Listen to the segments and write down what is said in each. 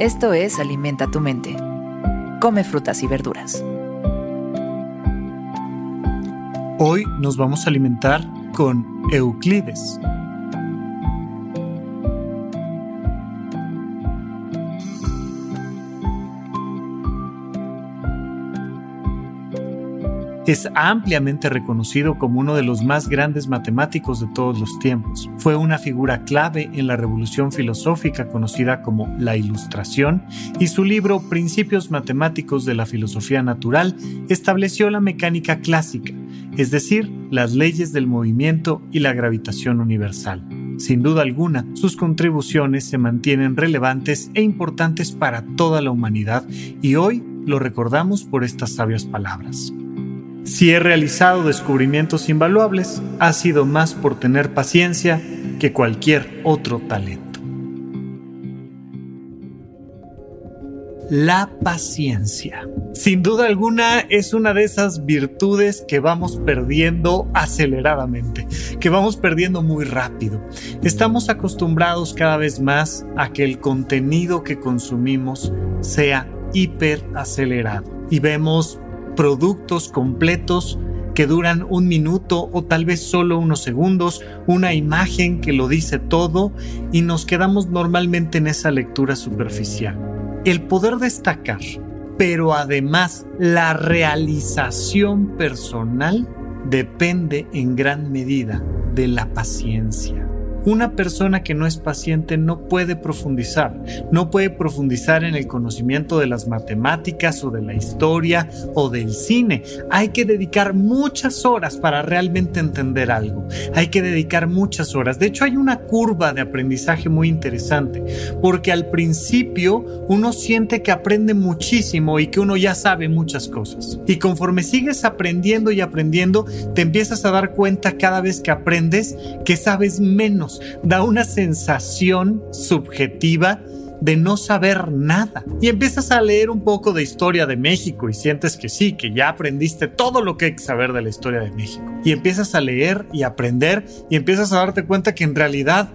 Esto es Alimenta tu mente. Come frutas y verduras. Hoy nos vamos a alimentar con Euclides, Es ampliamente reconocido como uno de los más grandes matemáticos de todos los tiempos. Fue una figura clave en la revolución filosófica conocida como la Ilustración y su libro Principios Matemáticos de la Filosofía Natural estableció la mecánica clásica, es decir, las leyes del movimiento y la gravitación universal. Sin duda alguna, sus contribuciones se mantienen relevantes e importantes para toda la humanidad y hoy lo recordamos por estas sabias palabras. Si he realizado descubrimientos invaluables, ha sido más por tener paciencia que cualquier otro talento. La paciencia. Sin duda alguna es una de esas virtudes que vamos perdiendo aceleradamente, que vamos perdiendo muy rápido. Estamos acostumbrados cada vez más a que el contenido que consumimos sea hiper acelerado y vemos productos completos que duran un minuto o tal vez solo unos segundos, una imagen que lo dice todo y nos quedamos normalmente en esa lectura superficial. El poder destacar, pero además la realización personal depende en gran medida de la paciencia. Una persona que no es paciente no puede profundizar, no puede profundizar en el conocimiento de las matemáticas o de la historia o del cine. Hay que dedicar muchas horas para realmente entender algo. Hay que dedicar muchas horas. De hecho, hay una curva de aprendizaje muy interesante, porque al principio uno siente que aprende muchísimo y que uno ya sabe muchas cosas. Y conforme sigues aprendiendo y aprendiendo, te empiezas a dar cuenta cada vez que aprendes que sabes menos da una sensación subjetiva de no saber nada. Y empiezas a leer un poco de historia de México y sientes que sí, que ya aprendiste todo lo que hay que saber de la historia de México. Y empiezas a leer y aprender y empiezas a darte cuenta que en realidad...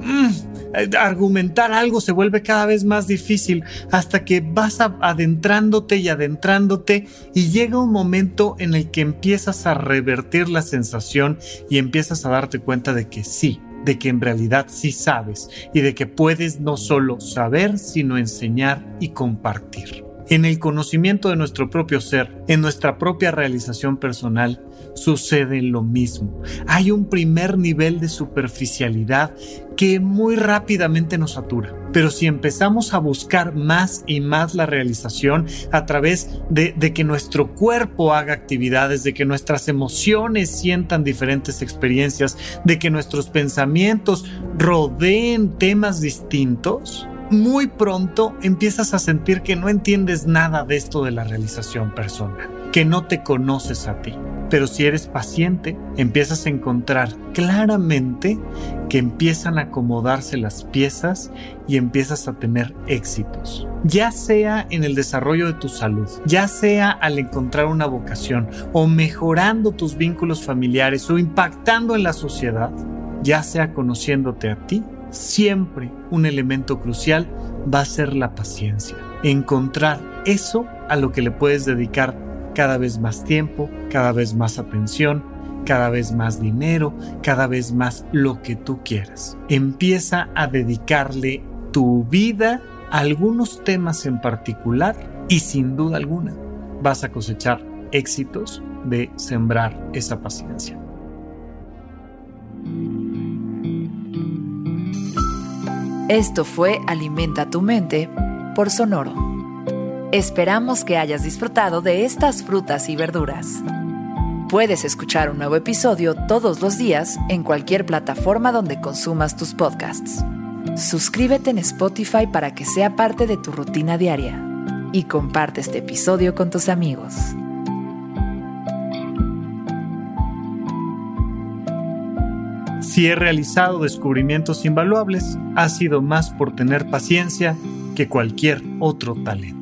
Mm, argumentar algo se vuelve cada vez más difícil hasta que vas adentrándote y adentrándote y llega un momento en el que empiezas a revertir la sensación y empiezas a darte cuenta de que sí, de que en realidad sí sabes y de que puedes no solo saber, sino enseñar y compartir. En el conocimiento de nuestro propio ser, en nuestra propia realización personal, sucede lo mismo. Hay un primer nivel de superficialidad que muy rápidamente nos satura. Pero si empezamos a buscar más y más la realización a través de, que nuestro cuerpo haga actividades, de que nuestras emociones sientan diferentes experiencias, de que nuestros pensamientos rodeen temas distintos, muy pronto empiezas a sentir que no entiendes nada de esto de la realización personal, que no te conoces a ti. Pero si eres paciente, empiezas a encontrar claramente que empiezan a acomodarse las piezas y empiezas a tener éxitos. Ya sea en el desarrollo de tu salud, ya sea al encontrar una vocación o mejorando tus vínculos familiares o impactando en la sociedad, ya sea conociéndote a ti siempre un elemento crucial va a ser la paciencia. Encontrar eso a lo que le puedes dedicar cada vez más tiempo, cada vez más atención, cada vez más dinero, cada vez más lo que tú quieras. Empieza a dedicarle tu vida a algunos temas en particular y sin duda alguna vas a cosechar éxitos de sembrar esa paciencia. Esto fue Alimenta tu mente por Sonoro. Esperamos que hayas disfrutado de estas frutas y verduras. Puedes escuchar un nuevo episodio todos los días en cualquier plataforma donde consumas tus podcasts. Suscríbete en Spotify para que sea parte de tu rutina diaria y comparte este episodio con tus amigos. Si he realizado descubrimientos invaluables, ha sido más por tener paciencia que cualquier otro talento.